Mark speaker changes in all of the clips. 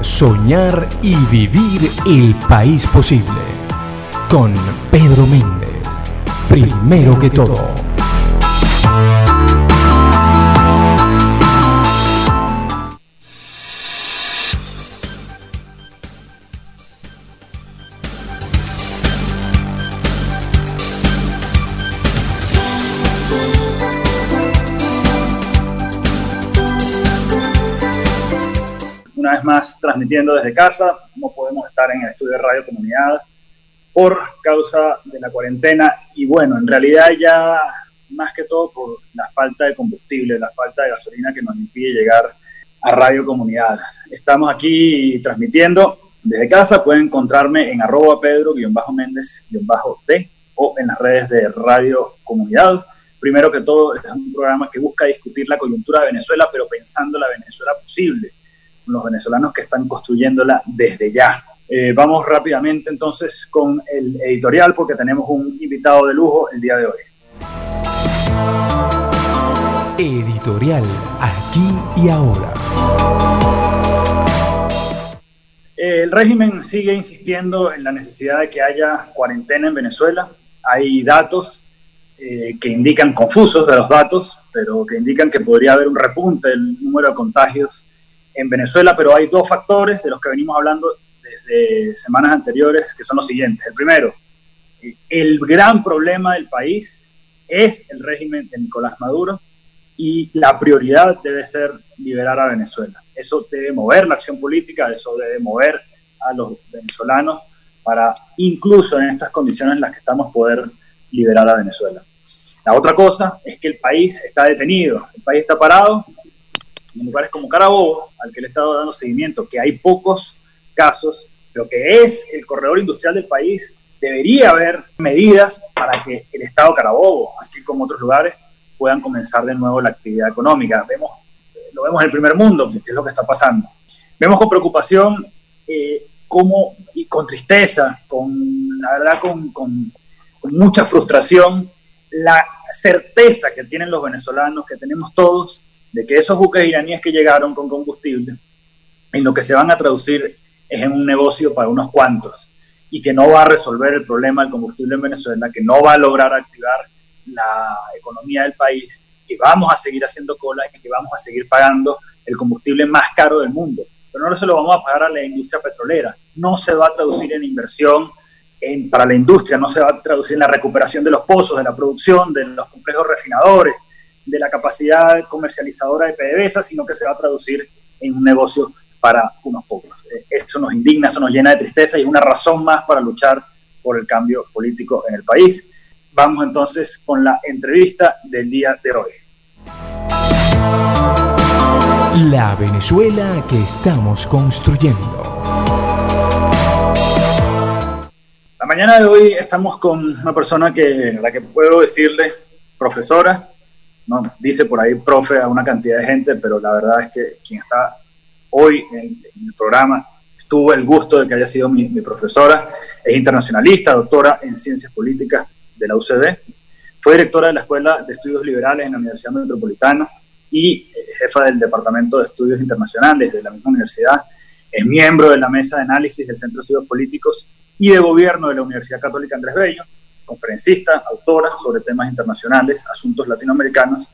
Speaker 1: Soñar y vivir el país posible. Con Pedro Méndez. Primero que todo.
Speaker 2: Vez más transmitiendo desde casa. No podemos estar en el estudio de Radio Comunidad por causa de la cuarentena y bueno, en realidad ya más que todo por la falta de combustible, la falta de gasolina que nos impide llegar a Radio Comunidad. Estamos aquí transmitiendo desde casa, pueden encontrarme en arroba pedro-méndez-d o en las redes de Radio Comunidad. Primero que todo, es un programa que busca discutir la coyuntura de Venezuela, pero pensando la Venezuela posible los venezolanos que están construyéndola desde ya. Eh, vamos rápidamente entonces con el editorial porque tenemos un invitado de lujo el día de hoy.
Speaker 1: Editorial, aquí y ahora.
Speaker 2: El régimen sigue insistiendo en la necesidad de que haya cuarentena en Venezuela. Hay datos eh, que indican, confusos de los datos, pero que indican que podría haber un repunte del número de contagios en Venezuela, pero hay dos factores de los que venimos hablando desde semanas anteriores, que son los siguientes. El primero, el gran problema del país es el régimen de Nicolás Maduro y la prioridad debe ser liberar a Venezuela. Eso debe mover la acción política, eso debe mover a los venezolanos para incluso en estas condiciones en las que estamos poder liberar a Venezuela. La otra cosa es que el país está detenido, el país está parado en lugares como Carabobo, al que le he estado dando seguimiento, que hay pocos casos, pero que es el corredor industrial del país, debería haber medidas para que el Estado Carabobo, así como otros lugares, puedan comenzar de nuevo la actividad económica. Vemos, lo vemos en el primer mundo, que es lo que está pasando. Vemos con preocupación eh, y con tristeza, con la verdad, con, con, con mucha frustración, la certeza que tienen los venezolanos, que tenemos todos, de que esos buques iraníes que llegaron con combustible, en lo que se van a traducir es en un negocio para unos cuantos y que no va a resolver el problema del combustible en Venezuela, que no va a lograr activar la economía del país, que vamos a seguir haciendo cola y que vamos a seguir pagando el combustible más caro del mundo. Pero no se lo vamos a pagar a la industria petrolera, no se va a traducir en inversión en, para la industria, no se va a traducir en la recuperación de los pozos, de la producción, de los complejos refinadores, de la capacidad comercializadora de PDVSA, sino que se va a traducir en un negocio para unos pocos. Eh, eso nos indigna, eso nos llena de tristeza y es una razón más para luchar por el cambio político en el país. Vamos entonces con la entrevista del día de hoy.
Speaker 1: La Venezuela que estamos construyendo.
Speaker 2: La mañana de hoy estamos con una persona que, la que puedo decirle, profesora, ¿no? Dice por ahí profe a una cantidad de gente, pero la verdad es que quien está hoy en, el programa tuvo el gusto de que haya sido mi, profesora, es internacionalista, doctora en ciencias políticas de la UCB, fue directora de la Escuela de Estudios Liberales en la Universidad Metropolitana y eh, jefa del Departamento de Estudios Internacionales de la misma universidad, es miembro de la Mesa de Análisis del Centro de Estudios Políticos y de Gobierno de la Universidad Católica Andrés Bello, conferencista, autora sobre temas internacionales, asuntos latinoamericanos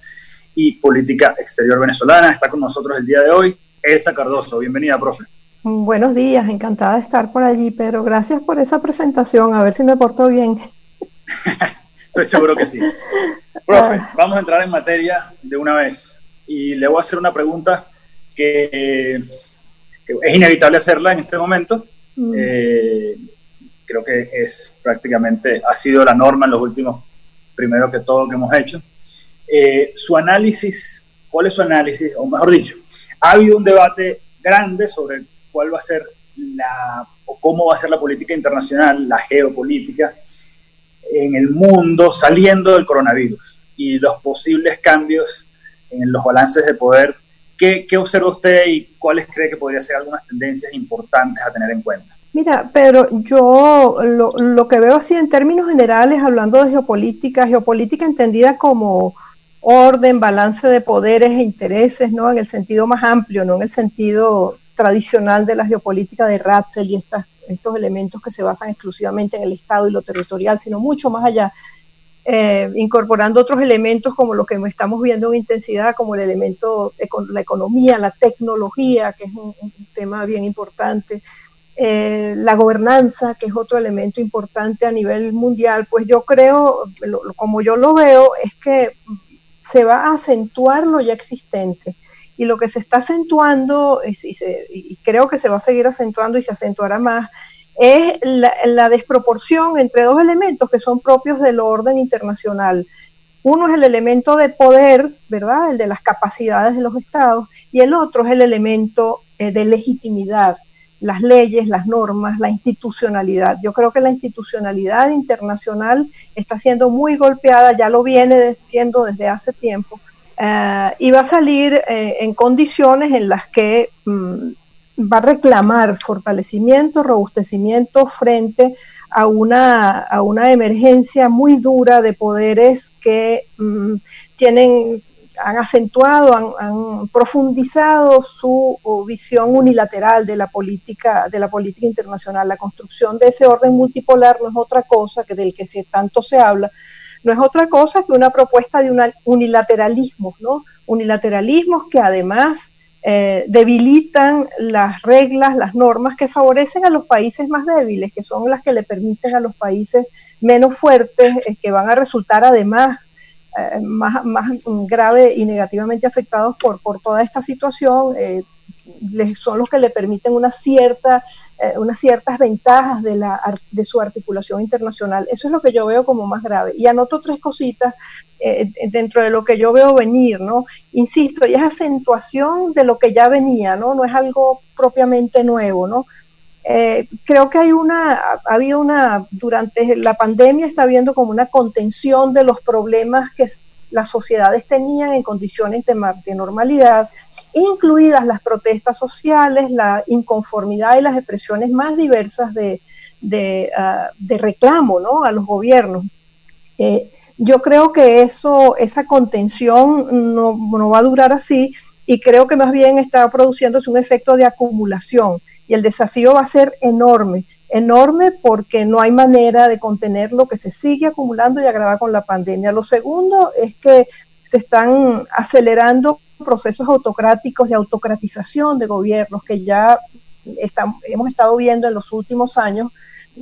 Speaker 2: y política exterior venezolana. Está con nosotros el día de hoy Elsa Cardoso. Bienvenida, profe.
Speaker 3: Buenos días, encantada de estar por allí, pero gracias por esa presentación, a ver si me porto bien.
Speaker 2: Estoy seguro que sí. Profe, ah. vamos a entrar en materia de una vez y le voy a hacer una pregunta que, es inevitable hacerla en este momento. Mm. Eh, creo que es prácticamente, ha sido la norma en los últimos, primero que todo, que hemos hecho. Eh, su análisis, ¿cuál es su análisis? O mejor dicho, ha habido un debate grande sobre cuál va a ser la, o cómo va a ser la política internacional, la geopolítica en el mundo saliendo del coronavirus y los posibles cambios en los balances de poder. ¿Qué, observa usted y cuáles cree que podrían ser algunas tendencias importantes a tener en cuenta?
Speaker 3: Mira, pero yo lo, que veo así en términos generales, hablando de geopolítica, geopolítica entendida como orden, balance de poderes e intereses, ¿no? En el sentido más amplio, no en el sentido tradicional de la geopolítica de Ratzel y estas, estos elementos que se basan exclusivamente en el Estado y lo territorial, sino mucho más allá, eh, incorporando otros elementos como lo que estamos viendo en intensidad, como el elemento la economía, la tecnología, que es un, tema bien importante, eh, la gobernanza, que es otro elemento importante a nivel mundial, pues yo creo, como yo lo veo, es que se va a acentuar lo ya existente. Y lo que se está acentuando, y, creo que se va a seguir acentuando y se acentuará más, es la, desproporción entre dos elementos que son propios del orden internacional. Uno es el elemento de poder, ¿verdad? El de las capacidades de los estados, y el otro es el elemento eh, de legitimidad, las leyes, las normas, la institucionalidad. Yo creo que la institucionalidad internacional está siendo muy golpeada, ya lo viene siendo desde hace tiempo, eh, y va a salir eh, en condiciones en las que mm, va a reclamar fortalecimiento, robustecimiento frente a una, a una emergencia muy dura de poderes que mm, tienen han acentuado, han, profundizado su visión unilateral de la política, de la política internacional. La construcción de ese orden multipolar no es otra cosa que del que se, tanto se habla, no es otra cosa que una propuesta de un unilateralismo, ¿no? Unilateralismos que además eh, debilitan las reglas, las normas que favorecen a los países más débiles, que son las que le permiten a los países menos fuertes, eh, que van a resultar además eh, más, más grave y negativamente afectados por, por toda esta situación, eh, son los que le permiten una cierta, eh, unas ciertas ventajas de, la, de su articulación internacional. Eso es lo que yo veo como más grave. Y anoto tres cositas dentro de lo que yo veo venir, ¿no? Insisto, y es acentuación de lo que ya venía, ¿no? No es algo propiamente nuevo, ¿no? Eh, creo que hay una, ha una, durante la pandemia está habiendo como una contención de los problemas que las sociedades tenían en condiciones de, de normalidad, incluidas las protestas sociales, la inconformidad y las expresiones más diversas de, de, ah, reclamo ¿no? a los gobiernos. Eh, yo creo que eso, esa contención no, va a durar así y creo que más bien está produciéndose un efecto de acumulación y el desafío va a ser enorme, enorme porque no hay manera de contener lo que se sigue acumulando y agrava con la pandemia. Lo segundo es que se están acelerando procesos autocráticos de autocratización de gobiernos que ya hemos estado viendo en los últimos años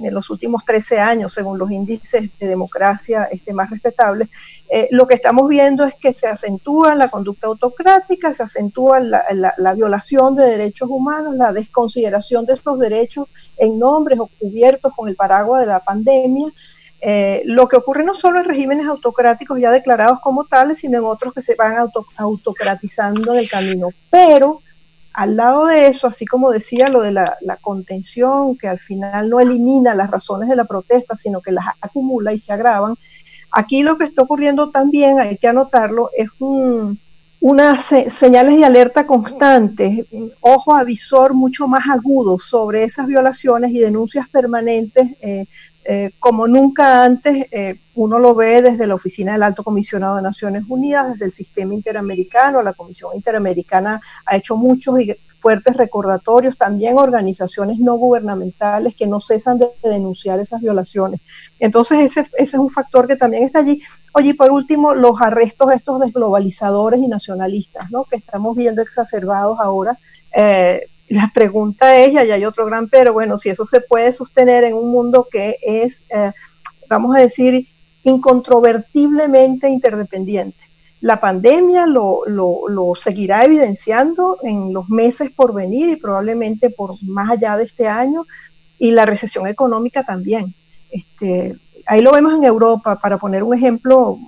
Speaker 3: en los últimos 13 años, según los índices de democracia este, más respetables, eh, lo que estamos viendo es que se acentúa la conducta autocrática, se acentúa la, violación de derechos humanos, la desconsideración de estos derechos en nombres o cubiertos con el paraguas de la pandemia. Eh, lo que ocurre no solo en regímenes autocráticos ya declarados como tales, sino en otros que se van autocratizando en el camino. Pero al lado de eso, así como decía lo de la, contención, que al final no elimina las razones de la protesta, sino que las acumula y se agravan, aquí lo que está ocurriendo también, hay que anotarlo, es unas señales de alerta constantes, ojo avisor mucho más agudo sobre esas violaciones y denuncias permanentes eh, eh, como nunca antes, eh, uno lo ve desde la Oficina del Alto Comisionado de Naciones Unidas, desde el sistema interamericano, la Comisión Interamericana ha hecho muchos y fuertes recordatorios, también organizaciones no gubernamentales que no cesan de denunciar esas violaciones. Entonces ese, ese es un factor que también está allí. Oye, y por último, los arrestos estos desglobalizadores y nacionalistas, ¿no? que estamos viendo exacerbados ahora. Eh, la pregunta es, y hay otro gran pero, bueno, si eso se puede sostener en un mundo que es, eh, vamos a decir, incontrovertiblemente interdependiente. La pandemia lo, lo, seguirá evidenciando en los meses por venir y probablemente por más allá de este año, y la recesión económica también. Este, ahí lo vemos en Europa, para poner un ejemplo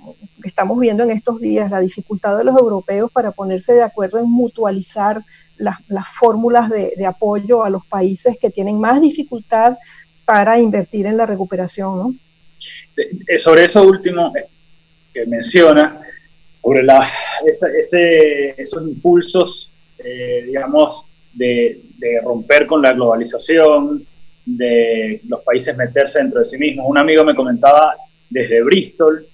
Speaker 3: estamos viendo en estos días, la dificultad de los europeos para ponerse de acuerdo en mutualizar las, fórmulas de, apoyo a los países que tienen más dificultad para invertir en la recuperación. ¿no?
Speaker 2: Eh, sobre eso último eh, que menciona, sobre la, ese, esos impulsos, eh, digamos, de, romper con la globalización, de los países meterse dentro de sí mismos. Un amigo me comentaba desde Bristol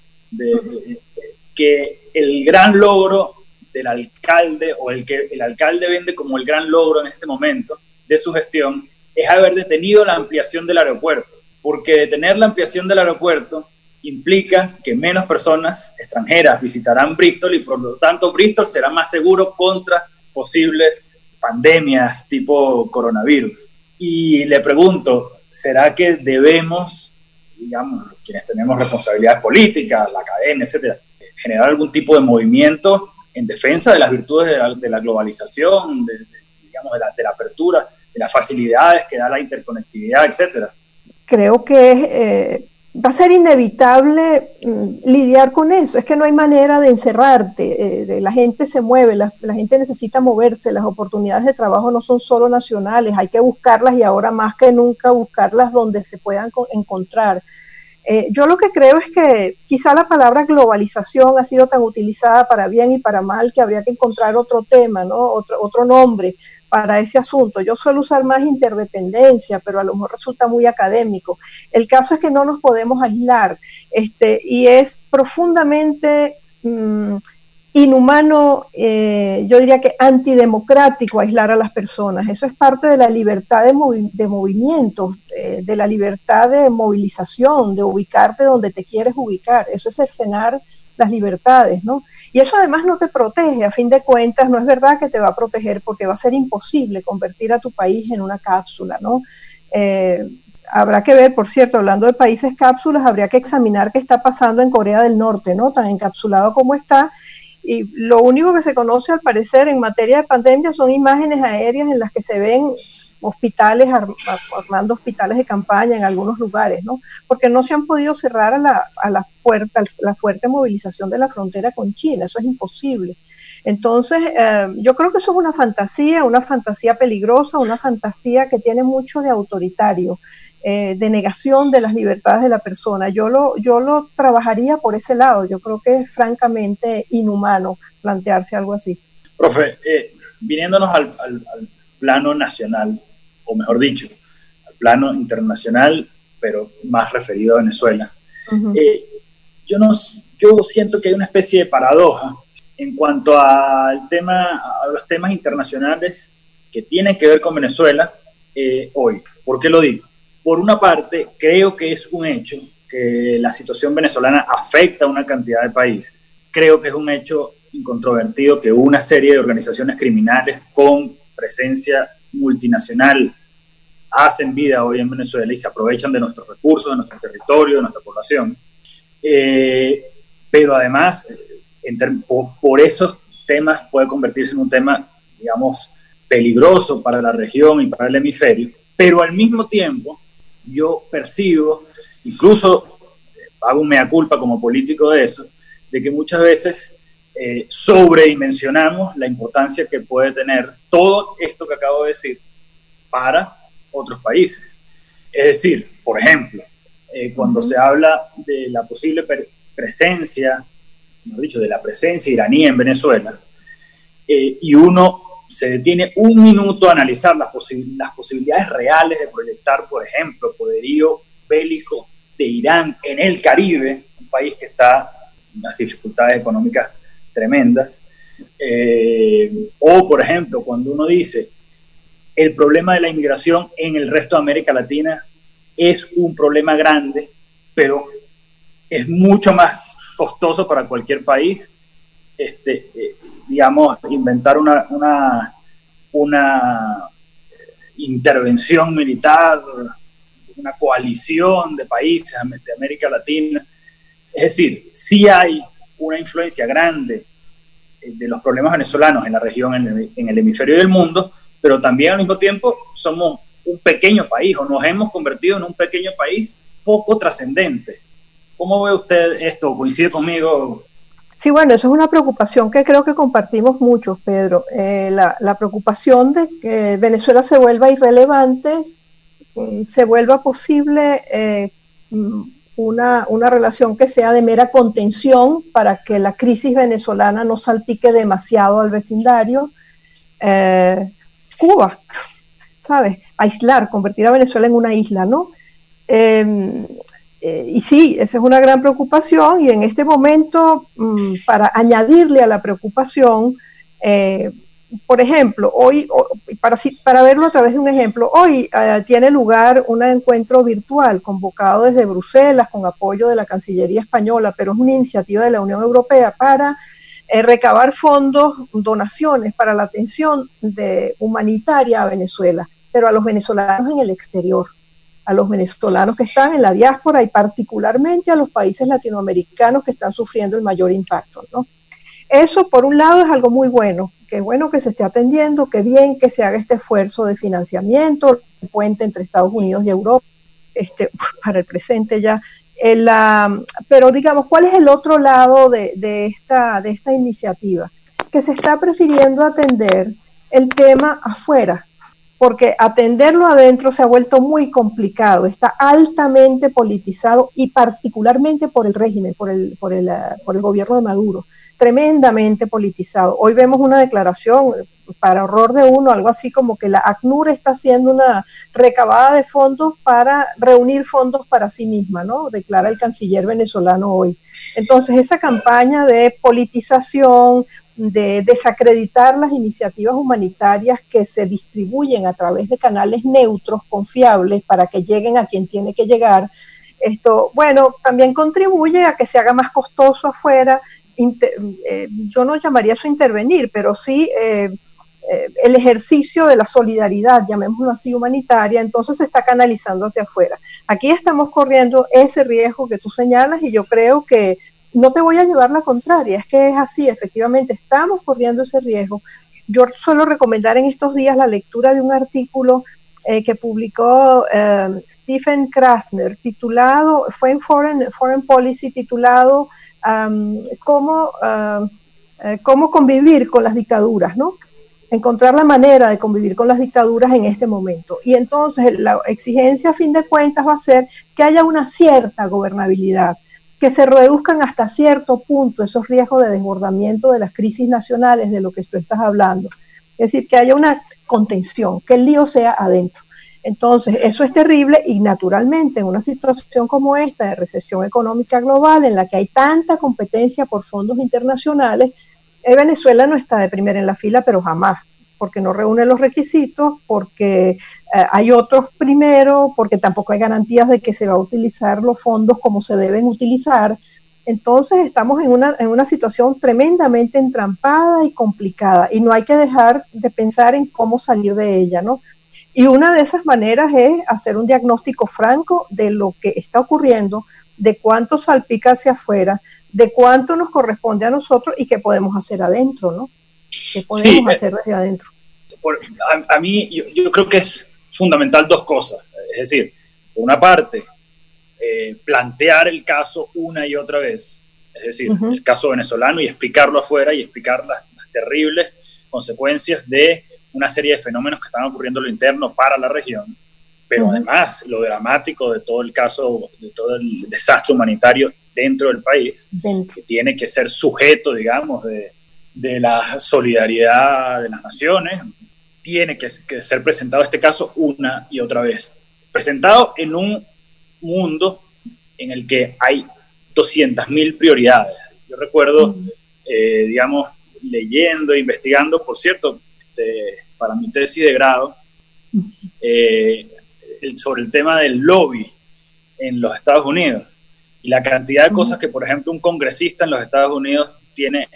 Speaker 2: que el gran logro del alcalde o el que el alcalde vende como el gran logro en este momento de su gestión es haber detenido la ampliación del aeropuerto, porque detener la ampliación del aeropuerto implica que menos personas extranjeras visitarán Bristol y por lo tanto Bristol será más seguro contra posibles pandemias tipo coronavirus. Y le pregunto, ¿será que debemos, digamos, quienes tenemos responsabilidades políticas, la cadena, etcétera, generar algún tipo de movimiento en defensa de las virtudes de la, globalización, de, digamos, de la, de la, apertura, de las facilidades que da la interconectividad, etcétera?
Speaker 3: Creo que eh, va a ser inevitable mm, lidiar con eso. Es que no hay manera de encerrarte. Eh, la gente se mueve, la, gente necesita moverse. Las oportunidades de trabajo no son solo nacionales, hay que buscarlas y ahora más que nunca buscarlas donde se puedan encontrar. Eh, yo lo que creo es que quizá la palabra globalización ha sido tan utilizada para bien y para mal que habría que encontrar otro tema, ¿no? otro, otro nombre para ese asunto. Yo suelo usar más interdependencia, pero a lo mejor resulta muy académico. El caso es que no nos podemos aislar este, y es profundamente mm, inhumano, eh, yo diría que antidemocrático aislar a las personas. Eso es parte de la libertad de, de movimientos, eh, de la libertad de movilización, de ubicarte donde te quieres ubicar. Eso es cercenar las libertades, ¿no? Y eso además no te protege, a fin de cuentas, no es verdad que te va a proteger porque va a ser imposible convertir a tu país en una cápsula, ¿no? Eh, habrá que ver, por cierto, hablando de países cápsulas, habría que examinar qué está pasando en Corea del Norte, ¿no? Tan encapsulado como está. Y lo único que se conoce al parecer en materia de pandemia son imágenes aéreas en las que se ven hospitales, armando hospitales de campaña en algunos lugares, ¿no? Porque no se han podido cerrar a la, a la, fuerte, la fuerte movilización de la frontera con China, eso es imposible. Entonces, eh, yo creo que eso es una fantasía, una fantasía peligrosa, una fantasía que tiene mucho de autoritario, eh, de negación de las libertades de la persona. Yo lo, yo lo trabajaría por ese lado, yo creo que es francamente inhumano plantearse algo así.
Speaker 2: Profe, eh, viniéndonos al, al plano nacional, o mejor dicho, al plano internacional, pero más referido a Venezuela. Eh, yo, no, yo siento que hay una especie de paradoja en cuanto al tema, a los temas internacionales que tienen que ver con Venezuela eh, hoy. ¿Por qué lo digo? Por una parte, creo que es un hecho que la situación venezolana afecta a una cantidad de países. Creo que es un hecho incontrovertido que una serie de organizaciones criminales con presencia multinacional hacen vida hoy en Venezuela y se aprovechan de nuestros recursos, de nuestro territorio, de nuestra población. Eh, pero además, eh, por, esos temas puede convertirse en un tema, digamos, peligroso para la región y para el hemisferio, pero al mismo tiempo yo percibo, incluso eh, hago un mea culpa como político de eso, de que muchas veces eh, sobredimensionamos la importancia que puede tener todo esto que acabo de decir para otros países. Es decir, por ejemplo, eh, cuando se habla de la posible presencia, mejor dicho, de la presencia iraní en Venezuela, eh, y uno se detiene un minuto a analizar las, posibilidades reales de proyectar, por ejemplo, poderío bélico de Irán en el Caribe, un país que está en unas dificultades económicas tremendas. Eh, o, por ejemplo, cuando uno dice, el problema de la inmigración en el resto de América Latina es un problema grande, pero es mucho más costoso para cualquier país, este, eh, digamos, inventar una, una, una intervención militar, una coalición de países de América Latina. Es decir, si hay una influencia grande eh, de los problemas venezolanos en la región, en el, hemisferio del mundo, pero también al mismo tiempo somos un pequeño país o nos hemos convertido en un pequeño país poco trascendente. ¿Cómo ve usted esto? ¿Coincide conmigo?
Speaker 3: Sí, bueno, eso es una preocupación que creo que compartimos muchos, Pedro. Eh, la, preocupación de que Venezuela se vuelva irrelevante, mm, se vuelva posible eh, mm, una, relación que sea de mera contención para que la crisis venezolana no salpique demasiado al vecindario. Eh, Cuba, ¿sabes? Aislar, convertir a Venezuela en una isla, ¿no? Em, eh, y sí, esa es una gran preocupación y en este momento, mm, para añadirle a la preocupación, eh, por ejemplo, hoy, para, para verlo a través de un ejemplo, hoy eh, tiene lugar un encuentro virtual convocado desde Bruselas con apoyo de la Cancillería Española, pero es una iniciativa de la Unión Europea para recabar fondos, donaciones para la atención de, humanitaria a Venezuela, pero a los venezolanos en el exterior a los venezolanos que están en la diáspora y particularmente a los países latinoamericanos que están sufriendo el mayor impacto. ¿no? Eso, por un lado, es algo muy bueno, que bueno que se esté atendiendo, que bien que se haga este esfuerzo de financiamiento, el puente entre Estados Unidos y Europa, este, para el presente ya. El, pero digamos, ¿cuál es el otro lado de, de, esta, de esta iniciativa? Que se está prefiriendo atender el tema afuera, porque atenderlo adentro se ha vuelto muy complicado, está altamente politizado y particularmente por el régimen, por el, por el, por el gobierno de Maduro, tremendamente politizado. Hoy vemos una declaración, para horror de uno, algo así como que la ACNUR está haciendo una recabada de fondos para reunir fondos para sí misma, ¿no? Declara el canciller venezolano hoy. Entonces, esa campaña de politización, de desacreditar las iniciativas humanitarias que se distribuyen a través de canales neutros, confiables, para que lleguen a quien tiene que llegar. Esto, bueno, también contribuye a que se haga más costoso afuera. Eh, yo no llamaría eso intervenir, pero sí eh, eh, el ejercicio de la solidaridad, llamémoslo así, humanitaria, entonces se está canalizando hacia afuera. Aquí estamos corriendo ese riesgo que tú señalas y yo creo que no te voy a llevar la contraria, es que es así, efectivamente, estamos corriendo ese riesgo. Yo suelo recomendar en estos días la lectura de un artículo eh, que publicó eh, Stephen Krasner, titulado, fue en Foreign, Foreign Policy, titulado cómo, eh, cómo convivir con las dictaduras, ¿no? Encontrar la manera de convivir con las dictaduras en este momento. Y entonces la exigencia a fin de cuentas va a ser que haya una cierta gobernabilidad que se reduzcan hasta cierto punto esos riesgos de desbordamiento de las crisis nacionales de lo que tú estás hablando. Es decir, que haya una contención, que el lío sea adentro. Entonces, eso es terrible y naturalmente en una situación como esta de recesión económica global en la que hay tanta competencia por fondos internacionales, eh, Venezuela no está de primera en la fila, pero jamás porque no reúne los requisitos, porque eh, hay otros primero, porque tampoco hay garantías de que se va a utilizar los fondos como se deben utilizar. Entonces estamos en una, en una situación tremendamente entrampada y complicada y no hay que dejar de pensar en cómo salir de ella, ¿no? Y una de esas maneras es hacer un diagnóstico franco de lo que está ocurriendo, de cuánto salpica hacia afuera, de cuánto nos corresponde a nosotros y qué podemos hacer adentro, ¿no? ¿Qué podemos eh, hacer desde adentro?
Speaker 2: a, mí, yo, creo que es fundamental dos cosas. Es decir, por una parte, eh, plantear el caso una y otra vez, es decir, el caso venezolano y explicarlo afuera y explicar las, terribles consecuencias de una serie de fenómenos que están ocurriendo en lo interno para la región, pero además lo dramático de todo el caso, de todo el desastre humanitario dentro del país, que tiene que ser sujeto, digamos, de, de la solidaridad de las naciones, tiene que, ser presentado este caso una y otra vez. Presentado en un mundo en el que hay 200.000 prioridades. Yo recuerdo, eh, digamos, leyendo, investigando, por cierto, para mi tesis de grado, eh, sobre el tema del lobby en los Estados Unidos y la cantidad de cosas que, por ejemplo, un congresista en los Estados Unidos tiene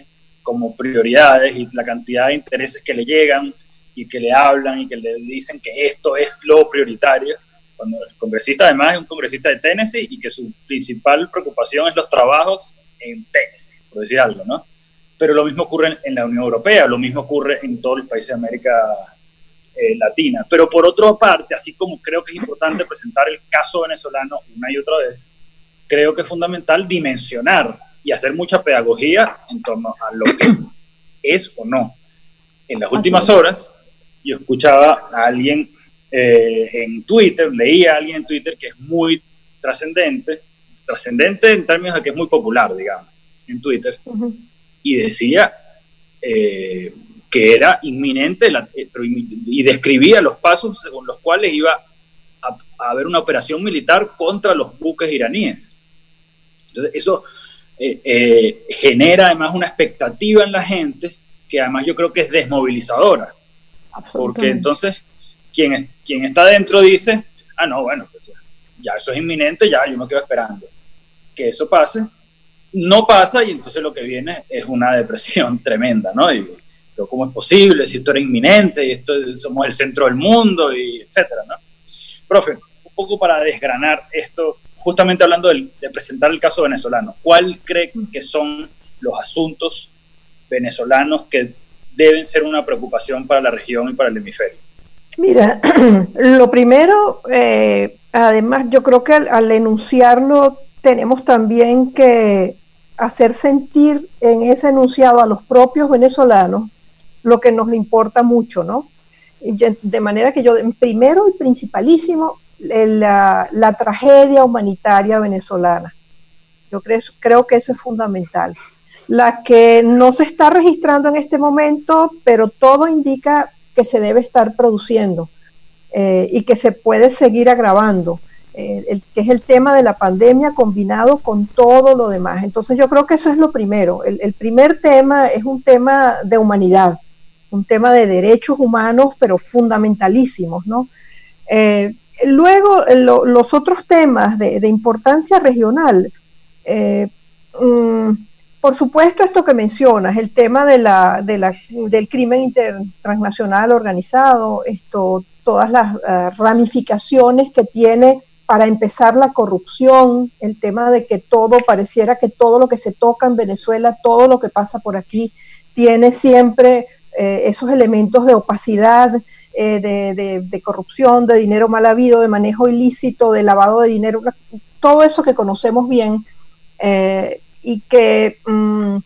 Speaker 2: como prioridades y la cantidad de intereses que le llegan y que le hablan y que le dicen que esto es lo prioritario. Cuando el congresista además es un congresista de Tennessee y que su principal preocupación es los trabajos en Tennessee, por decir algo, ¿no? Pero lo mismo ocurre en la Unión Europea, lo mismo ocurre en todos los países de América eh, Latina. Pero por otra parte, así como creo que es importante presentar el caso venezolano una y otra vez, creo que es fundamental dimensionar y hacer mucha pedagogía en torno a lo que es o no. En las últimas horas, yo escuchaba a alguien eh, en Twitter, leía a alguien en Twitter que es muy trascendente, trascendente en términos de que es muy popular, digamos, en Twitter, y decía eh, que era inminente eh, y describía los pasos según los cuales iba a a haber una operación militar contra los buques iraníes. Entonces, eso eh, eh, genera además una expectativa en la gente que además yo creo que es desmovilizadora. Porque entonces quien, quien está dentro dice, ah, no, bueno, pues ya, eso es inminente, ya yo me quedo esperando que eso pase. No pasa y entonces lo que viene es una depresión tremenda, ¿no? Y, pero ¿cómo es posible? Si esto era inminente y esto somos el centro del mundo y etcétera, ¿no? Profe, un poco para desgranar esto, justamente hablando de, presentar el caso venezolano, ¿cuál cree que son los asuntos venezolanos que deben ser una preocupación para la región y para el hemisferio?
Speaker 3: Mira, lo primero, eh, además yo creo que al, enunciarlo tenemos también que hacer sentir en ese enunciado a los propios venezolanos lo que nos importa mucho, ¿no? De manera que yo, primero y principalísimo, la, tragedia humanitaria venezolana. Yo creo, creo que eso es fundamental. La que no se está registrando en este momento, pero todo indica que se debe estar produciendo eh, y que se puede seguir agravando, eh, que es el tema de la pandemia combinado con todo lo demás. Entonces yo creo que eso es lo primero. El, primer tema es un tema de humanidad, un tema de derechos humanos, pero fundamentalísimos, ¿no? Eh, luego, los otros temas de, importancia regional, mm, por supuesto, esto que mencionas, el tema de la, del crimen transnacional organizado, esto, todas las eh, ramificaciones que tiene para empezar la corrupción, el tema de que todo pareciera que todo lo que se toca en Venezuela, todo lo que pasa por aquí, tiene siempre eh, esos elementos de opacidad, eh, de, corrupción, de dinero mal habido, de manejo ilícito, de lavado de dinero, todo eso que conocemos bien y que, mm,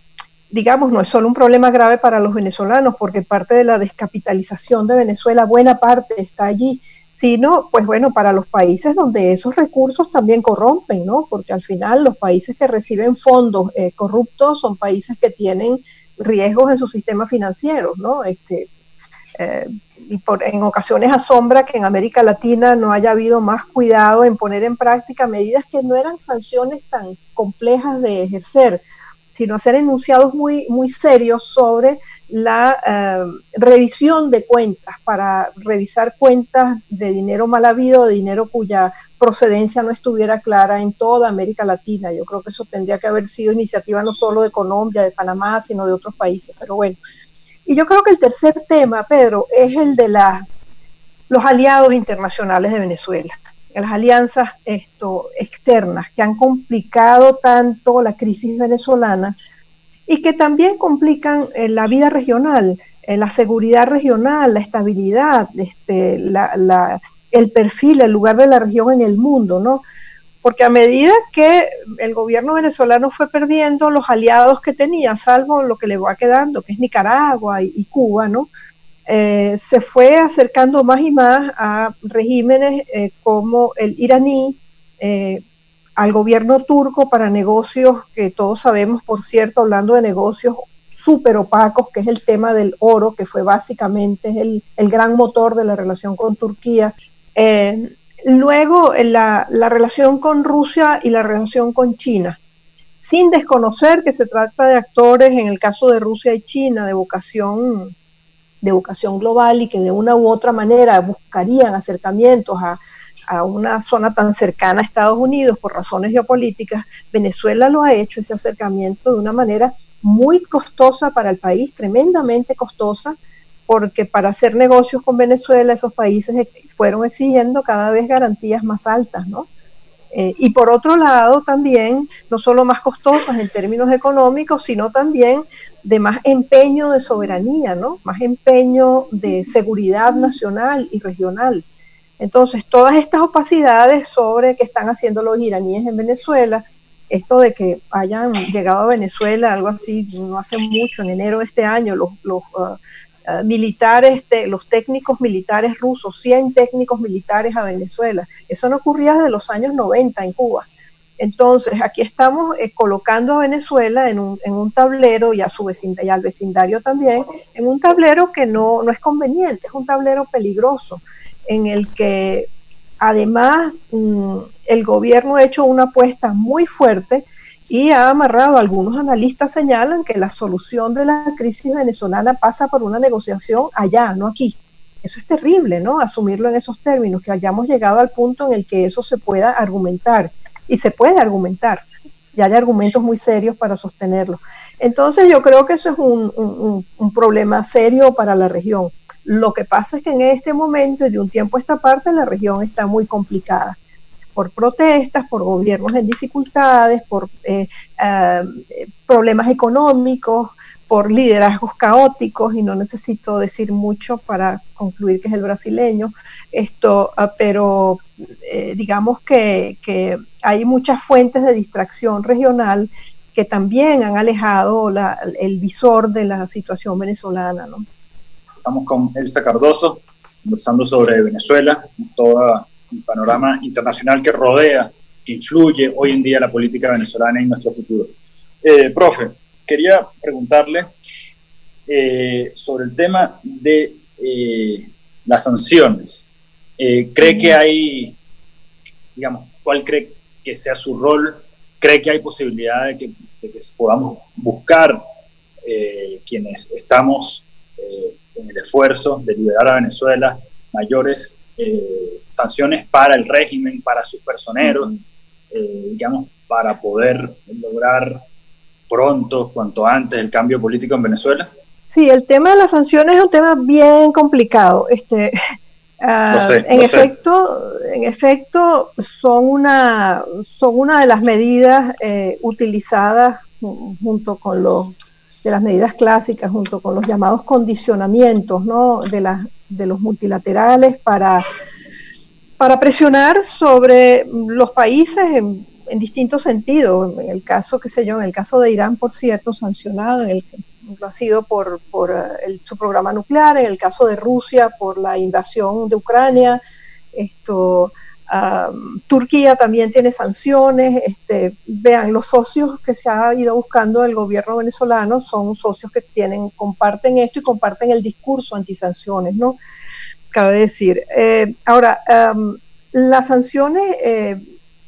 Speaker 3: digamos, no es solo un problema grave para los venezolanos, porque parte de la descapitalización de Venezuela, buena parte está allí, sino, pues bueno, para los países donde esos recursos también corrompen, ¿no? Porque al final los países que reciben fondos eh, corruptos son países que tienen riesgos en su sistema financiero, ¿no? Este, eh, y por, en ocasiones asombra que en América Latina no haya habido más cuidado en poner en práctica medidas que no eran sanciones tan complejas de ejercer, sino hacer enunciados muy, muy serios sobre la eh, revisión de cuentas, para revisar cuentas de dinero mal habido, de dinero cuya procedencia no estuviera clara en toda América Latina. Yo creo que eso tendría que haber sido iniciativa no solo de Colombia, de Panamá, sino de otros países. Pero bueno, y yo creo que el tercer tema, Pedro, es el de la, los aliados internacionales de Venezuela, las alianzas esto, externas que han complicado tanto la crisis venezolana y que también complican eh, la vida regional, eh, la seguridad regional, la estabilidad, este, la, el perfil, el lugar de la región en el mundo, ¿no? porque a medida que el gobierno venezolano fue perdiendo los aliados que tenía, salvo lo que le va quedando, que es Nicaragua y, Cuba, ¿no? Eh, se fue acercando más y más a regímenes como el iraní, al gobierno turco para negocios que todos sabemos, por cierto, hablando de negocios súper opacos, que es el tema del oro, que fue básicamente el, el gran motor de la relación con Turquía. Luego, la, la relación con Rusia y la relación con China, sin desconocer que se trata de actores, en el caso de Rusia y China, de vocación, de vocación global y que de una u otra manera buscarían acercamientos a, a una zona tan cercana a Estados Unidos por razones geopolíticas, Venezuela lo ha hecho ese acercamiento de una manera muy costosa para el país, tremendamente costosa, porque para hacer negocios con Venezuela esos países fueron exigiendo cada vez garantías más altas, ¿no? Eh, y por otro lado también, no solo más costosas en términos económicos, sino también de más empeño de soberanía, ¿no? Más empeño de seguridad nacional y regional. Entonces, todas estas opacidades sobre qué están haciendo los iraníes en Venezuela, esto de que hayan llegado a Venezuela, algo así, no hace mucho, en enero de este año, los, los uh, eh, militares, los técnicos militares rusos, 100 técnicos militares a Venezuela. Eso no ocurría desde los años 90 en Cuba. Entonces, aquí estamos eh, colocando a Venezuela en un, en un tablero y, a su vecindario, y al vecindario también, en un tablero que no, no es conveniente, es un tablero peligroso, en el que además, mm, el gobierno ha hecho una apuesta muy fuerte y ha amarrado, algunos analistas señalan que la solución de la crisis venezolana pasa por una negociación allá, no aquí. Eso es terrible, ¿no? Asumirlo en esos términos, que hayamos llegado al punto en el que eso se pueda argumentar. Y se puede argumentar. Y hay argumentos muy serios para sostenerlo. Entonces yo creo que eso es un, un problema serio para la región. Lo que pasa es que en este momento y de un tiempo a esta parte la región está muy complicada por protestas, por gobiernos en dificultades, por eh, eh, problemas económicos, por liderazgos caóticos, y no necesito decir mucho para concluir que es el brasileño, esto, ah, pero eh, digamos que, hay muchas fuentes de distracción regional que también han alejado el visor de la situación venezolana. ¿no?
Speaker 2: Estamos con Elsa Cardoso, conversando sobre Venezuela, toda el panorama internacional que rodea, que influye hoy en día la política venezolana en nuestro futuro. Eh, profe, quería preguntarle eh, sobre el tema de eh, las sanciones. ¿Cree que hay, digamos, cuál cree que sea su rol? ¿Cree que hay posibilidad de que, de que podamos buscar quienes estamos en el esfuerzo de liberar a Venezuela mayores eh, sanciones para el régimen, para sus personeros, eh, digamos, para poder lograr pronto, cuanto antes, el cambio político en Venezuela?
Speaker 3: Sí, el tema de las sanciones es un tema bien complicado. Este, ah, en efecto, en efecto, son una, son una de las medidas eh, utilizadas junto con los de las medidas clásicas, junto con los llamados condicionamientos ¿no? de las de los multilaterales para, para presionar sobre los países en, distintos sentidos. En el caso, qué sé yo, en el caso de Irán, por cierto, sancionado, en el, ha sido por, por eh, su programa nuclear, en el caso de Rusia por la invasión de Ucrania, esto, Turquía también tiene sanciones. Este, vean, los socios que se ha ido buscando el gobierno venezolano son socios que tienen, comparten esto y comparten el discurso antisanciones, ¿no? Cabe decir. Eh, ahora, las sanciones eh,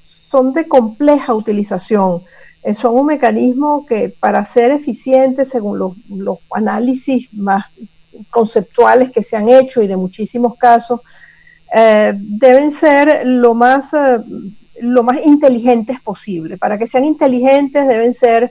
Speaker 3: son de compleja utilización. Eh, son un mecanismo que para ser eficiente, según los, los análisis más conceptuales que se han hecho y de muchísimos casos, eh, deben ser lo más, eh, lo más inteligentes posible. Para que sean inteligentes deben ser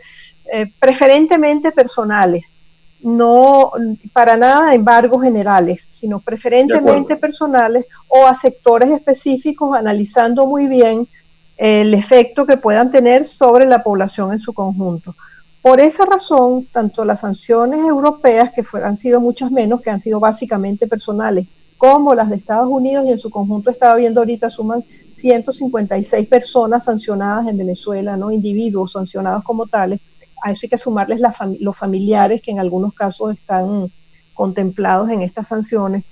Speaker 3: eh, preferentemente personales, no para nada embargos generales, sino preferentemente personales o a sectores específicos, analizando muy bien el efecto que puedan tener sobre la población en su conjunto. Por esa razón, tanto las sanciones europeas, que han sido muchas menos, que han sido básicamente personales, como las de Estados Unidos y en su conjunto estaba viendo ahorita suman 156 personas sancionadas en Venezuela, ¿no? individuos sancionados como tales. A eso hay que sumarles los familiares que en algunos casos están contemplados en estas sanciones.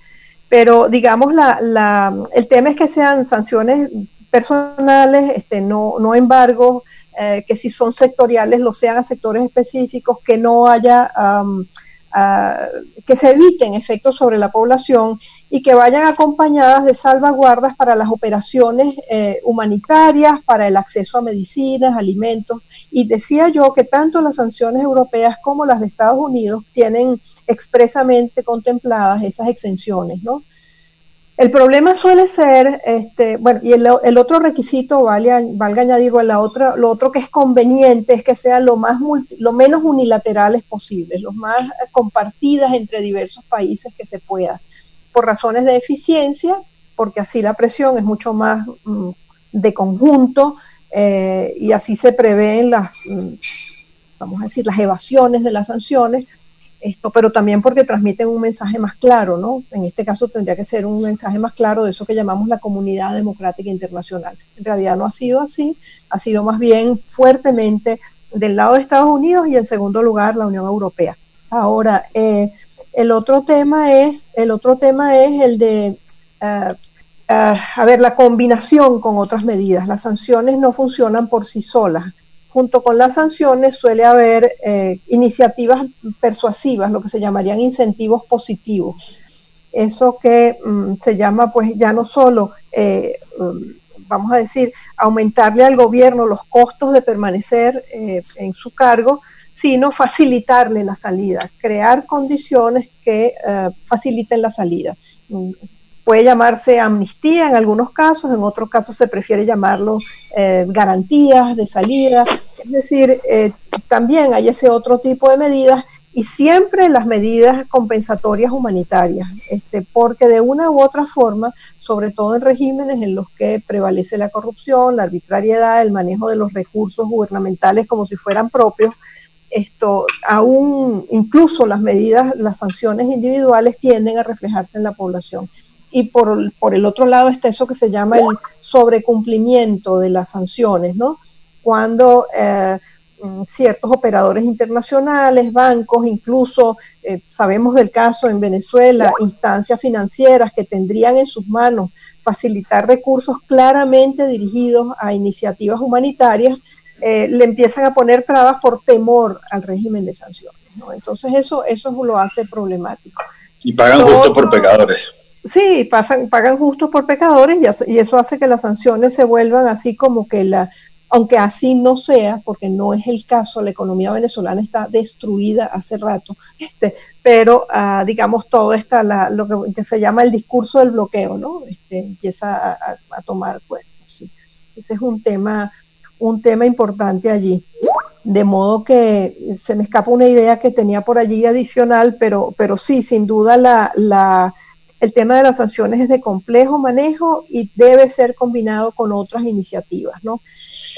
Speaker 3: Pero digamos, la, el tema es que sean sanciones personales, este, no, no embargos, eh, que si son sectoriales lo sean a sectores específicos, que no haya que se eviten efectos sobre la población y que vayan acompañadas de salvaguardas para las operaciones eh, humanitarias, para el acceso a medicinas, alimentos. Y decía yo que tanto las sanciones europeas como las de Estados Unidos tienen expresamente contempladas esas exenciones, ¿no? El problema suele ser, este, bueno, y el, otro requisito, vale, valga añadirlo, la otra, lo otro que es conveniente es que sean lo, más lo menos unilaterales posibles, los más compartidas entre diversos países que se pueda, por razones de eficiencia, porque así la presión es mucho más mm, de conjunto eh, y así se prevén las, mm, vamos a decir, las evasiones de las sanciones esto, pero también porque transmiten un mensaje más claro, ¿no? En este caso tendría que ser un mensaje más claro de eso que llamamos la comunidad democrática internacional. En realidad no ha sido así, ha sido más bien fuertemente del lado de Estados Unidos y en segundo lugar la Unión Europea. Ahora, eh, el otro tema es, el otro tema es el de eh, eh, a ver, la combinación con otras medidas. Las sanciones no funcionan por sí solas junto con las sanciones suele haber eh, iniciativas persuasivas, lo que se llamarían incentivos positivos. eso que mm, se llama pues ya no solo, eh, mm, vamos a decir, aumentarle al gobierno los costos de permanecer eh, en su cargo, sino facilitarle la salida, crear condiciones que faciliten la salida. Puede llamarse amnistía en algunos casos, en otros casos se prefiere llamarlo garantías de salida, es decir, también hay ese otro tipo de medidas y siempre las medidas compensatorias humanitarias, este, porque de una u otra forma, sobre todo en regímenes en los que prevalece la corrupción, la arbitrariedad, el manejo de los recursos gubernamentales como si fueran propios, esto aún incluso las medidas, las sanciones individuales tienden a reflejarse en la población. Y por, por el otro lado está eso que se llama el sobrecumplimiento de las sanciones, ¿no? Cuando eh, Mm, ciertos operadores internacionales, bancos, incluso eh, sabemos del caso en Venezuela, instancias financieras que tendrían en sus manos facilitar recursos claramente dirigidos a iniciativas humanitarias, eh, le empiezan a poner trabas por temor al régimen de sanciones. Entonces eso, eso lo hace problemático.
Speaker 2: Y pagan justo por pecadores.
Speaker 3: Sí, pasan, pagan justo por pecadores y, y eso hace que las sanciones se vuelvan así como que la, aunque así no sea, porque no es el caso, la economía venezolana está destruida hace rato, este, pero ah, digamos todo está lo que, se llama el discurso del bloqueo, ¿no? Este, empieza a, tomar cuerpo. ¿sí? Ese es un tema, un tema importante allí. De modo que se me escapa una idea que tenía por allí adicional, pero, pero sí, sin duda la, la el tema de las sanciones es de complejo manejo y debe ser combinado con otras iniciativas, ¿no?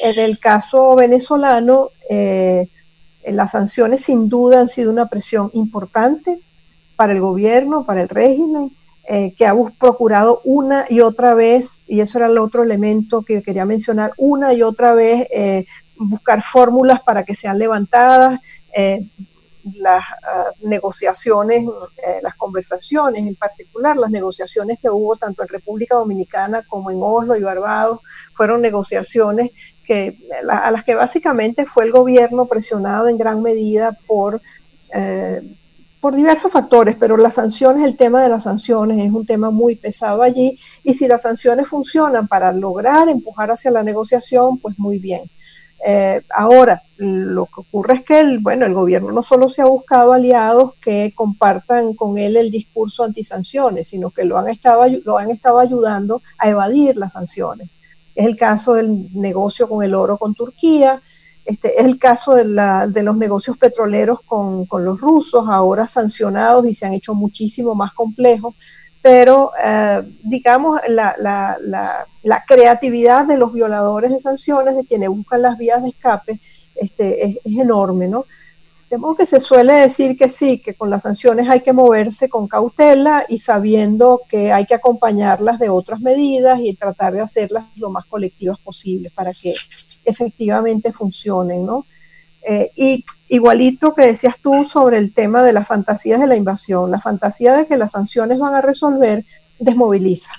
Speaker 3: En el caso venezolano, eh, las sanciones sin duda han sido una presión importante para el gobierno, para el régimen, eh, que ha procurado una y otra vez, y eso era el otro elemento que quería mencionar, una y otra vez eh, buscar fórmulas para que sean levantadas, las ah, negociaciones, las conversaciones, en particular las negociaciones que hubo tanto en República Dominicana como en Oslo y Barbados, fueron negociaciones que, a las que básicamente fue el gobierno presionado en gran medida por, eh, por diversos factores, pero las sanciones, el tema de las sanciones es un tema muy pesado allí y si las sanciones funcionan para lograr empujar hacia la negociación, pues muy bien. Eh, ahora, lo que ocurre es que el, bueno, el gobierno no solo se ha buscado aliados que compartan con él el discurso antisanciones, sino que lo han estado, lo han estado ayudando a evadir las sanciones. Es el caso del negocio con el oro con Turquía, este, es el caso de, la, de los negocios petroleros con, con, los rusos, ahora sancionados y se han hecho muchísimo más complejos, pero eh, digamos la, la, la, creatividad de los violadores de sanciones, de quienes buscan las vías de escape, este, es, enorme, ¿no? De modo que se suele decir que sí, que con las sanciones hay que moverse con cautela y sabiendo que hay que acompañarlas de otras medidas y tratar de hacerlas lo más colectivas posible para que efectivamente funcionen, ¿no? Eh, y igualito que decías tú sobre el tema de las fantasías de la invasión, la fantasía de que las sanciones van a resolver desmoviliza.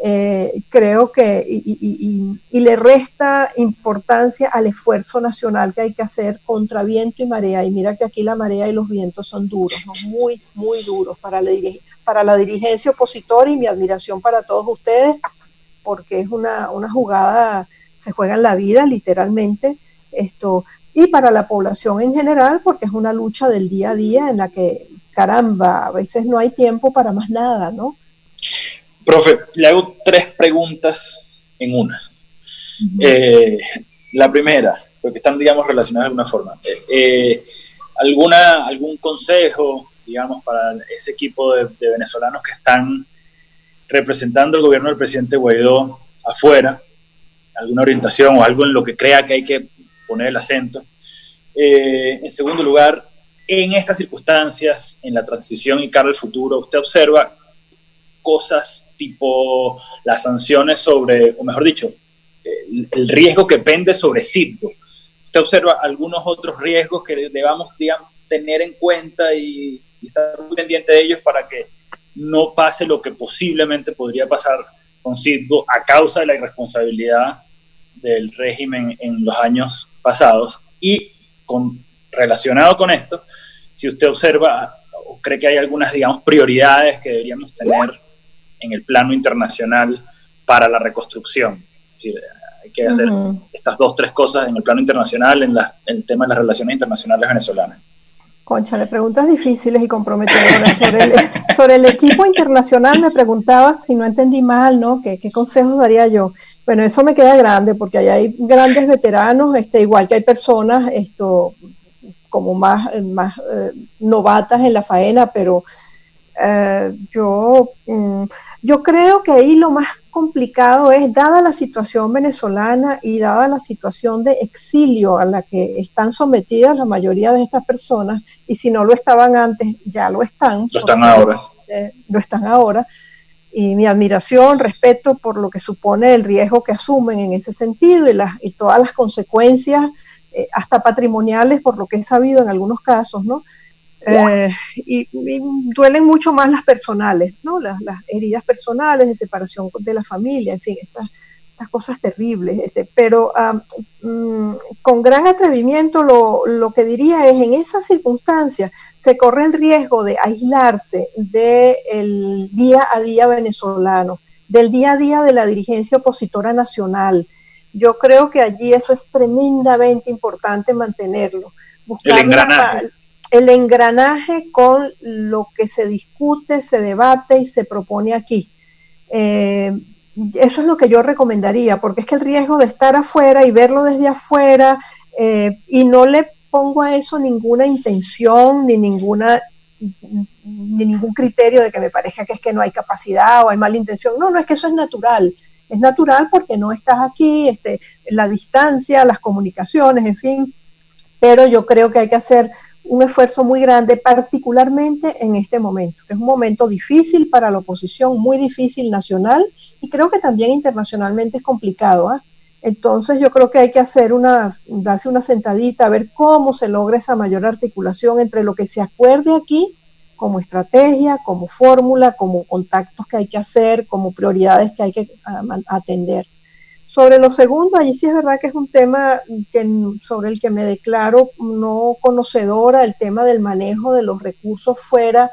Speaker 3: Eh, creo que y, le resta importancia al esfuerzo nacional que hay que hacer contra viento y marea. Y mira que aquí la marea y los vientos son duros, muy, muy duros para la, para la dirigencia opositora y mi admiración para todos ustedes, porque es una, una jugada, se juega en la vida literalmente. Esto, y para la población en general, porque es una lucha del día a día en la que, caramba, a veces no hay tiempo para más nada, ¿no?
Speaker 2: Profe, le hago tres preguntas en una. Eh, la primera, porque están, digamos, relacionadas de alguna forma. Eh, eh, ¿alguna, ¿Algún consejo, digamos, para ese equipo de, venezolanos que están representando el gobierno del presidente Guaidó afuera? ¿Alguna orientación o algo en lo que crea que hay que poner el acento? en segundo lugar, en estas circunstancias, en la transición y cara al futuro, usted observa cosas tipo las sanciones sobre, o mejor dicho, el, riesgo que pende sobre Citgo. ¿Usted observa algunos otros riesgos que debamos, digamos, tener en cuenta y, estar muy pendiente de ellos para que no pase lo que posiblemente podría pasar con Citgo a causa de la irresponsabilidad del régimen en los años pasados? Y con, relacionado con esto, si usted observa o cree que hay algunas, digamos, prioridades que deberíamos tener en el plano internacional para la reconstrucción? hay que hacer estas dos, tres cosas en el plano internacional, en, el tema de las relaciones internacionales venezolanas.
Speaker 3: Concha, le preguntas difíciles y comprometedoras. Sobre el, equipo internacional me preguntabas, si no entendí mal, ¿no? ¿Qué, ¿Qué, consejos daría yo? Bueno, eso me queda grande porque ahí hay grandes veteranos, este, igual que hay personas esto, como más, más eh, novatas en la faena, pero eh, yo, mm, yo creo que ahí lo más complicado es, dada la situación venezolana y dada la situación de exilio a la que están sometidas la mayoría de estas personas, y si no lo estaban antes, ya lo están.
Speaker 2: Lo están ahora.
Speaker 3: Eh, lo están ahora. Y mi admiración, respeto por lo que supone el riesgo que asumen en ese sentido y, las, y todas las consecuencias, eh, hasta patrimoniales, por lo que he sabido en algunos casos, ¿no? Eh, y, duelen mucho más las personales, ¿no? Las, heridas personales de separación de la familia, en fin, estas, estas cosas terribles. Este, pero mm, con gran atrevimiento lo, lo, que diría es, en esas circunstancias se corre el riesgo de aislarse del día a día venezolano, del día a día de la dirigencia opositora nacional. Yo creo que allí eso es tremendamente importante mantenerlo.
Speaker 2: el engranaje
Speaker 3: el engranaje con lo que se discute, se debate y se propone aquí. Eh, eso es lo que yo recomendaría, porque es que el riesgo de estar afuera y verlo desde afuera eh, y no le pongo a eso ninguna intención ni ninguna ni ningún criterio de que me parezca que es que no hay capacidad o hay mala intención. No, no es que eso es natural. Es natural porque no estás aquí, este, la distancia, las comunicaciones, en fin. Pero yo creo que hay que hacer un esfuerzo muy grande, particularmente en este momento. Es un momento difícil para la oposición, muy difícil nacional y creo que también internacionalmente es complicado. ¿ah? Entonces yo creo que hay que hacer una, darse una sentadita, a ver cómo se logra esa mayor articulación entre lo que se acuerde aquí como estrategia, como fórmula, como contactos que hay que hacer, como prioridades que hay que ah, atender. Sobre lo segundo, allí sí es verdad que es un tema sobre el que me declaro no conocedora, el tema del manejo de los recursos fuera.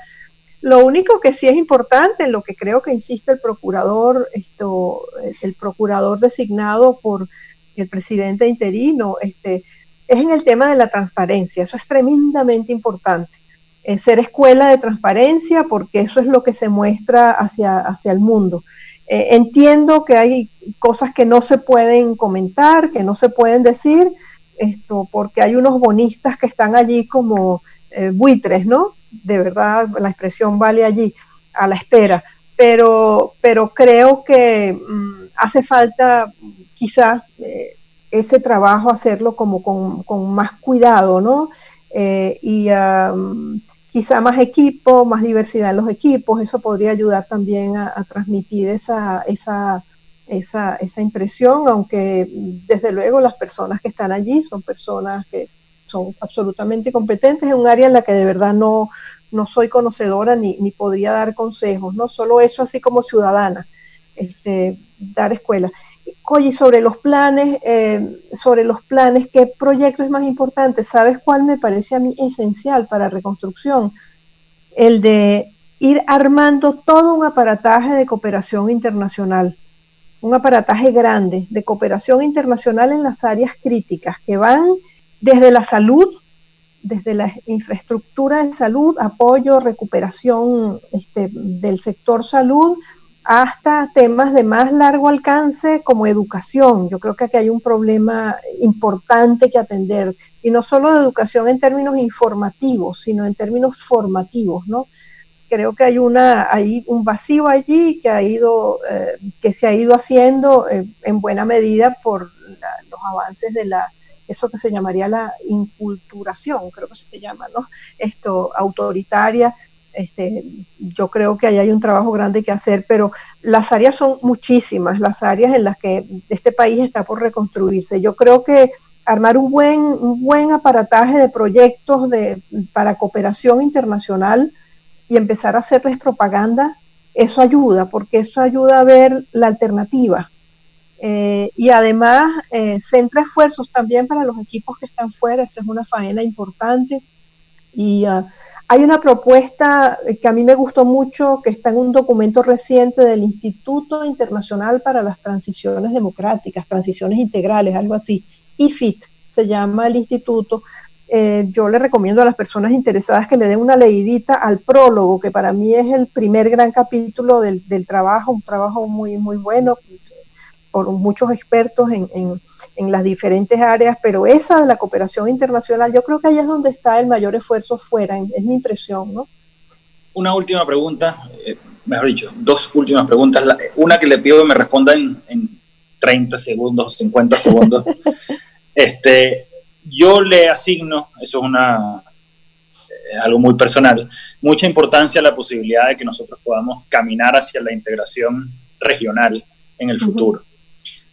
Speaker 3: Lo único que sí es importante, en lo que creo que insiste el procurador, esto, el procurador designado por el presidente interino, este, es en el tema de la transparencia. Eso es tremendamente importante. ser escuela de transparencia, porque eso es lo que se muestra hacia, hacia el mundo. Eh, entiendo que hay cosas que no se pueden comentar, que no se pueden decir, esto, porque hay unos bonistas que están allí como eh, buitres, ¿no? De verdad, la expresión vale allí, a la espera. Pero, pero creo que mm, hace falta quizá eh, ese trabajo hacerlo como con, con más cuidado, ¿no? y quizá más equipo, más diversidad en los equipos, eso podría ayudar también a, transmitir esa, esa, esa, esa, impresión, aunque desde luego las personas que están allí son personas que son absolutamente competentes en un área en la que de verdad no, no soy conocedora ni, ni podría dar consejos, no solo eso así como ciudadana, este, dar escuela. Oye, sobre los planes, eh, sobre los planes, ¿qué proyecto es más importante? ¿Sabes cuál me parece a mí esencial para reconstrucción? El de ir armando todo un aparataje de cooperación internacional, un aparataje grande de cooperación internacional en las áreas críticas que van desde la salud, desde la infraestructura de salud, apoyo, recuperación este, del sector salud, hasta temas de más largo alcance como educación. Yo creo que aquí hay un problema importante que atender, y no solo de educación en términos informativos, sino en términos formativos, ¿no? Creo que hay una, hay un vacío allí que ha ido, eh, que se ha ido haciendo eh, en buena medida por los avances de la, eso que se llamaría la inculturación, creo que se llama, ¿no? Esto autoritaria este, yo creo que ahí hay un trabajo grande que hacer, pero las áreas son muchísimas, las áreas en las que este país está por reconstruirse. Yo creo que armar un buen, buen aparataje de proyectos de, para cooperación internacional y empezar a hacerles propaganda, eso ayuda, porque eso ayuda a ver la alternativa. Eh, y además eh, centra esfuerzos también para los equipos que están fuera, esa es una faena importante. Y uh, Hay una propuesta que a mí me gustó mucho, que está en un documento reciente del Instituto Internacional para las Transiciones Democráticas, Transiciones Integrales, algo así, IFIT se llama el instituto. Eh, yo le recomiendo a las personas interesadas que le den una leidita al prólogo, que para mí es el primer gran capítulo del, trabajo, un trabajo muy, muy bueno por muchos expertos en, en, las diferentes áreas, pero esa de la cooperación internacional, yo creo que ahí es donde está el mayor esfuerzo fuera, es mi impresión, ¿no?
Speaker 2: Una última pregunta, eh, mejor dicho, dos últimas preguntas. una que le pido que me responda en, en 30 segundos, 50 segundos. este, yo le asigno, eso es una, eh, algo muy personal, mucha importancia a la posibilidad de que nosotros podamos caminar hacia la integración regional en el futuro.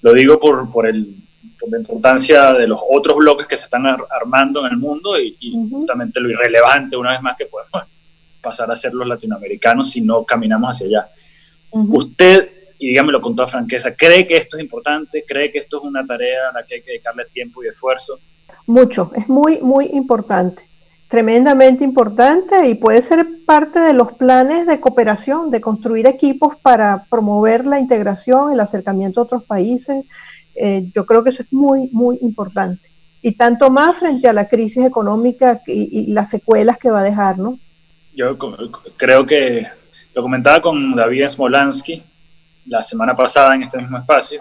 Speaker 2: Lo digo por, por, el, por la importancia de los otros bloques que se están armando en el mundo y, justamente lo irrelevante, una vez más, que podemos pasar a ser los latinoamericanos si no caminamos hacia allá. Usted, y dígamelo con toda franqueza, ¿cree que esto es importante? ¿Cree que esto es una tarea a la que hay que dedicarle tiempo y esfuerzo?
Speaker 3: Mucho, es muy, muy importante tremendamente importante y puede ser parte de los planes de cooperación, de construir equipos para promover la integración, el acercamiento a otros países. Eh, yo creo que eso es muy, muy importante. Y tanto más frente a la crisis económica y, las secuelas que va a dejar, ¿no?
Speaker 2: Yo creo que lo comentaba con David Smolansky la semana pasada en este mismo espacio,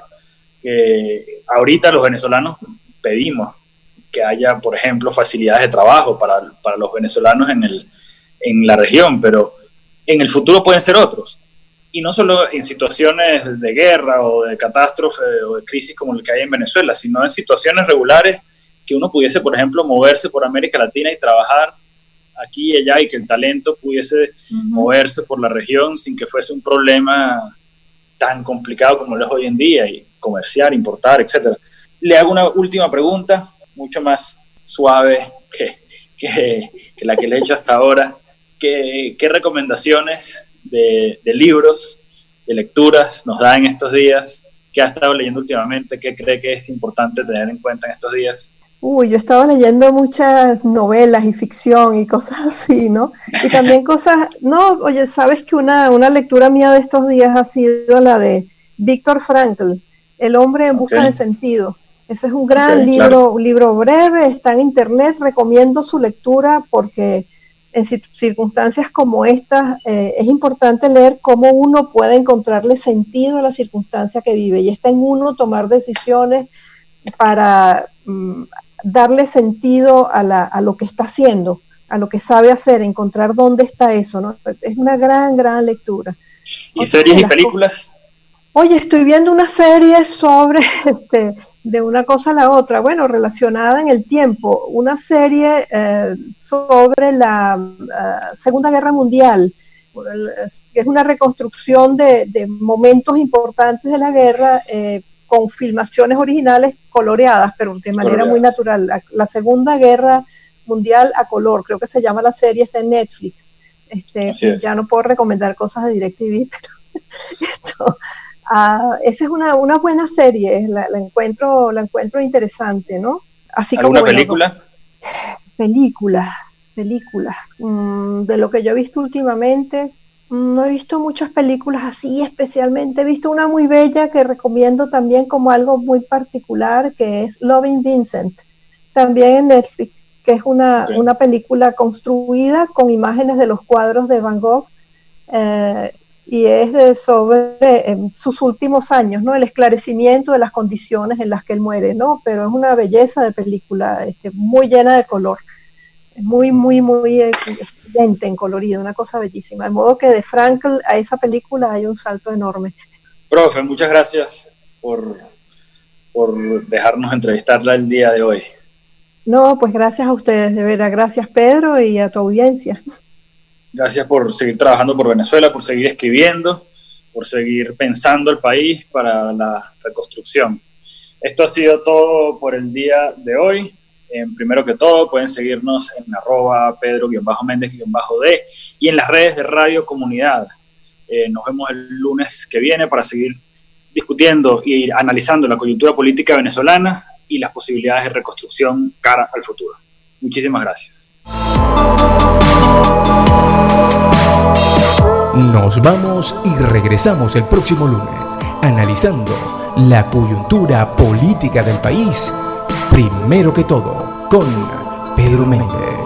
Speaker 2: que ahorita los venezolanos pedimos que haya, por ejemplo, facilidades de trabajo para, para los venezolanos en, el, en la región, pero en el futuro pueden ser otros. Y no solo en situaciones de guerra o de catástrofe o de crisis como el que hay en Venezuela, sino en situaciones regulares que uno pudiese, por ejemplo, moverse por América Latina y trabajar aquí y allá y que el talento pudiese moverse por la región sin que fuese un problema tan complicado como lo es hoy en día y comerciar, importar, etcétera. Le hago una última pregunta mucho más suave que, que, la que le he hecho hasta ahora. ¿Qué, qué recomendaciones de, de, libros, de lecturas nos da en estos días? ¿Qué ha estado leyendo últimamente? ¿Qué cree que es importante tener en cuenta en estos días?
Speaker 3: Uy, yo he estado leyendo muchas novelas y ficción y cosas así, ¿no? Y también cosas, no, oye, sabes que una, una lectura mía de estos días ha sido la de Víctor Frankl, El hombre en busca de sentido. Ese es un gran libro, un libro breve, está en internet, recomiendo su lectura porque en circunstancias como estas eh, es importante leer cómo uno puede encontrarle sentido a la circunstancia que vive y está en uno tomar decisiones para mm, darle sentido a, lo que está haciendo, a lo que sabe hacer, encontrar dónde está eso. ¿no? Es una gran, gran lectura.
Speaker 2: ¿Y series y películas?
Speaker 3: Oye, estoy viendo una serie sobre este, de una cosa a la otra, bueno, relacionada en el tiempo, una serie eh, sobre la eh, Segunda Guerra Mundial, que es una reconstrucción de, momentos importantes de la guerra eh, con filmaciones originales coloreadas, pero de manera muy natural. La, Segunda Guerra Mundial a color, creo que se llama la serie, está en Netflix. Este, ya no puedo recomendar cosas de DirecTV, pero esto, Ah, esa es una, una, buena serie, la, encuentro, la encuentro interesante, ¿no?
Speaker 2: Así ¿Alguna película?
Speaker 3: películas, películas. Mm, de lo que yo he visto últimamente, mm, no he visto muchas películas así especialmente. He visto una muy bella que recomiendo también como algo muy particular, que es Loving Vincent, también en Netflix, que es una, una película construida con imágenes de los cuadros de Van Gogh. Eh, y es de sobre em, sus últimos años, ¿no? El esclarecimiento de las condiciones en las que él muere, ¿no? Pero es una belleza de película, este, muy llena de color, muy, muy, muy excelente en colorido, una cosa bellísima. De modo que de Frankl a esa película hay un salto enorme.
Speaker 2: Profe, muchas gracias por, por dejarnos entrevistarla el día de hoy.
Speaker 3: No, pues gracias a ustedes, de verdad. Gracias Pedro y a tu audiencia.
Speaker 2: Gracias por seguir trabajando por Venezuela, por seguir escribiendo, por seguir pensando el país para la reconstrucción. Esto ha sido todo por el día de hoy. primero que todo, pueden seguirnos en arroba pedro-méndez-d y en las redes de Radio Comunidad. Eh, nos vemos el lunes que viene para seguir discutiendo y analizando la coyuntura política venezolana y las posibilidades de reconstrucción cara al futuro. Muchísimas gracias.
Speaker 1: Nos vamos y regresamos el próximo lunes, analizando la coyuntura política del país, primero que todo, con Pedro Méndez.